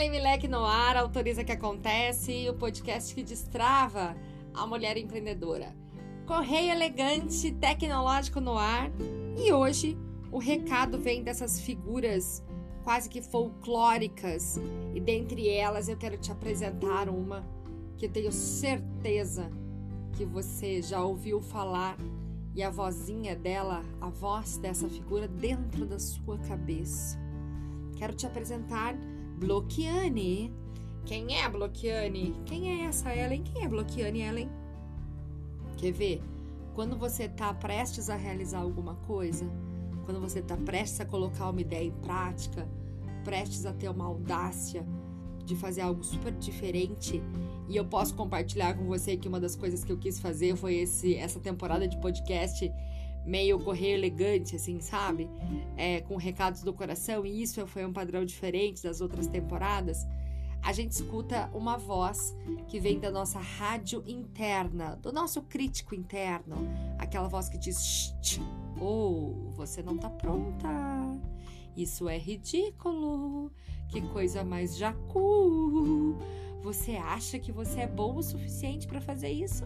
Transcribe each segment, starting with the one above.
Ellen Milek no ar, autoriza que acontece, o podcast que destrava a mulher empreendedora. Correio elegante, tecnológico no ar. E hoje o recado vem dessas figuras quase que folclóricas. E dentre elas eu quero te apresentar uma que eu tenho certeza que você já ouviu falar e a vozinha dela, a voz dessa figura dentro da sua cabeça. Quero te apresentar Bloquiane. Quem é a Bloquiane? Quem é essa Ellen? Quem é Bloquiane Ellen? Quer ver? Quando você está prestes a realizar alguma coisa, quando você está prestes a colocar uma ideia em prática, prestes a ter uma audácia de fazer algo super diferente, e eu posso compartilhar com você que uma das coisas que eu quis fazer foi esse, essa temporada de podcast meio correio elegante, assim, sabe? É, com recados do coração, e isso foi um padrão diferente das outras temporadas. A gente escuta uma voz que vem da nossa rádio interna, do nosso crítico interno, aquela voz que diz: ou oh, você não tá pronta. Isso é ridículo. Que coisa mais jacu. Você acha que você é bom o suficiente para fazer isso?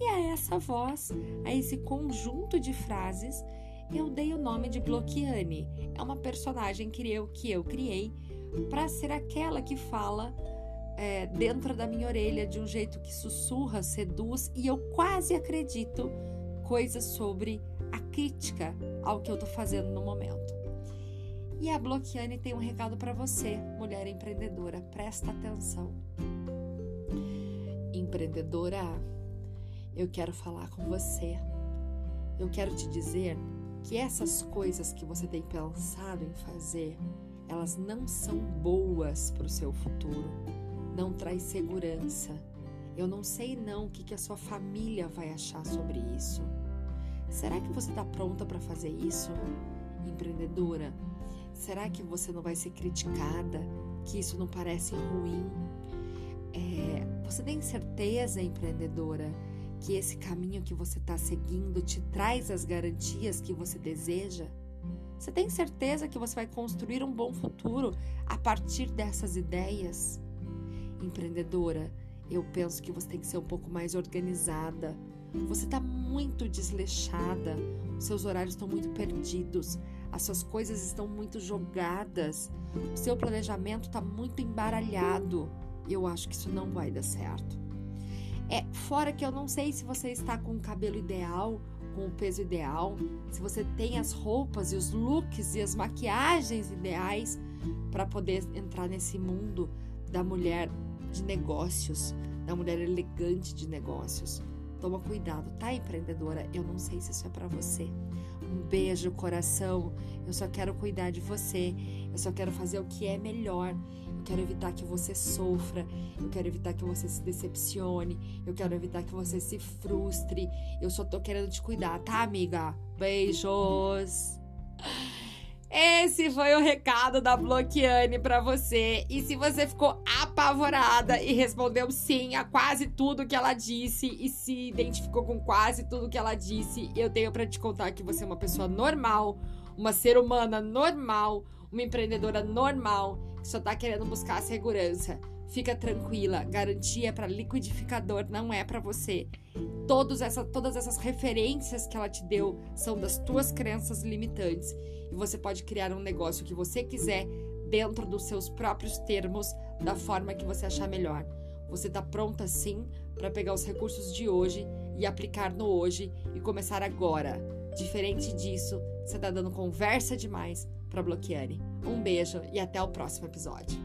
E a essa voz, a esse conjunto de frases, eu dei o nome de Bloquiane. É uma personagem que eu, que eu criei para ser aquela que fala é, dentro da minha orelha de um jeito que sussurra, seduz e eu quase acredito coisas sobre a crítica ao que eu tô fazendo no momento. E a Bloquiane tem um recado para você, mulher empreendedora. Presta atenção. Empreendedora, eu quero falar com você. Eu quero te dizer que essas coisas que você tem pensado em fazer, elas não são boas para o seu futuro. Não traz segurança. Eu não sei não o que, que a sua família vai achar sobre isso. Será que você está pronta para fazer isso, empreendedora? Será que você não vai ser criticada? Que isso não parece ruim? É, você tem certeza, empreendedora, que esse caminho que você está seguindo te traz as garantias que você deseja? Você tem certeza que você vai construir um bom futuro a partir dessas ideias? Empreendedora, eu penso que você tem que ser um pouco mais organizada. Você está muito desleixada, seus horários estão muito perdidos, as suas coisas estão muito jogadas, o seu planejamento está muito embaralhado. Eu acho que isso não vai dar certo. É, fora que eu não sei se você está com o cabelo ideal, com o peso ideal, se você tem as roupas e os looks e as maquiagens ideais para poder entrar nesse mundo da mulher de negócios, da mulher elegante de negócios. Toma cuidado, tá, empreendedora? Eu não sei se isso é para você. Um beijo, coração. Eu só quero cuidar de você. Eu só quero fazer o que é melhor quero evitar que você sofra, eu quero evitar que você se decepcione, eu quero evitar que você se frustre. Eu só tô querendo te cuidar, tá, amiga? Beijos! Esse foi o recado da Bloquiane para você. E se você ficou apavorada e respondeu sim a quase tudo que ela disse e se identificou com quase tudo que ela disse, eu tenho para te contar que você é uma pessoa normal, uma ser humana normal, uma empreendedora normal que só tá querendo buscar a segurança. Fica tranquila, garantia para liquidificador não é para você. Todos essa, todas essas referências que ela te deu são das tuas crenças limitantes e você pode criar um negócio que você quiser dentro dos seus próprios termos, da forma que você achar melhor. Você está pronta sim para pegar os recursos de hoje e aplicar no hoje e começar agora. Diferente disso, você está dando conversa demais para Bloquiane. Um beijo e até o próximo episódio.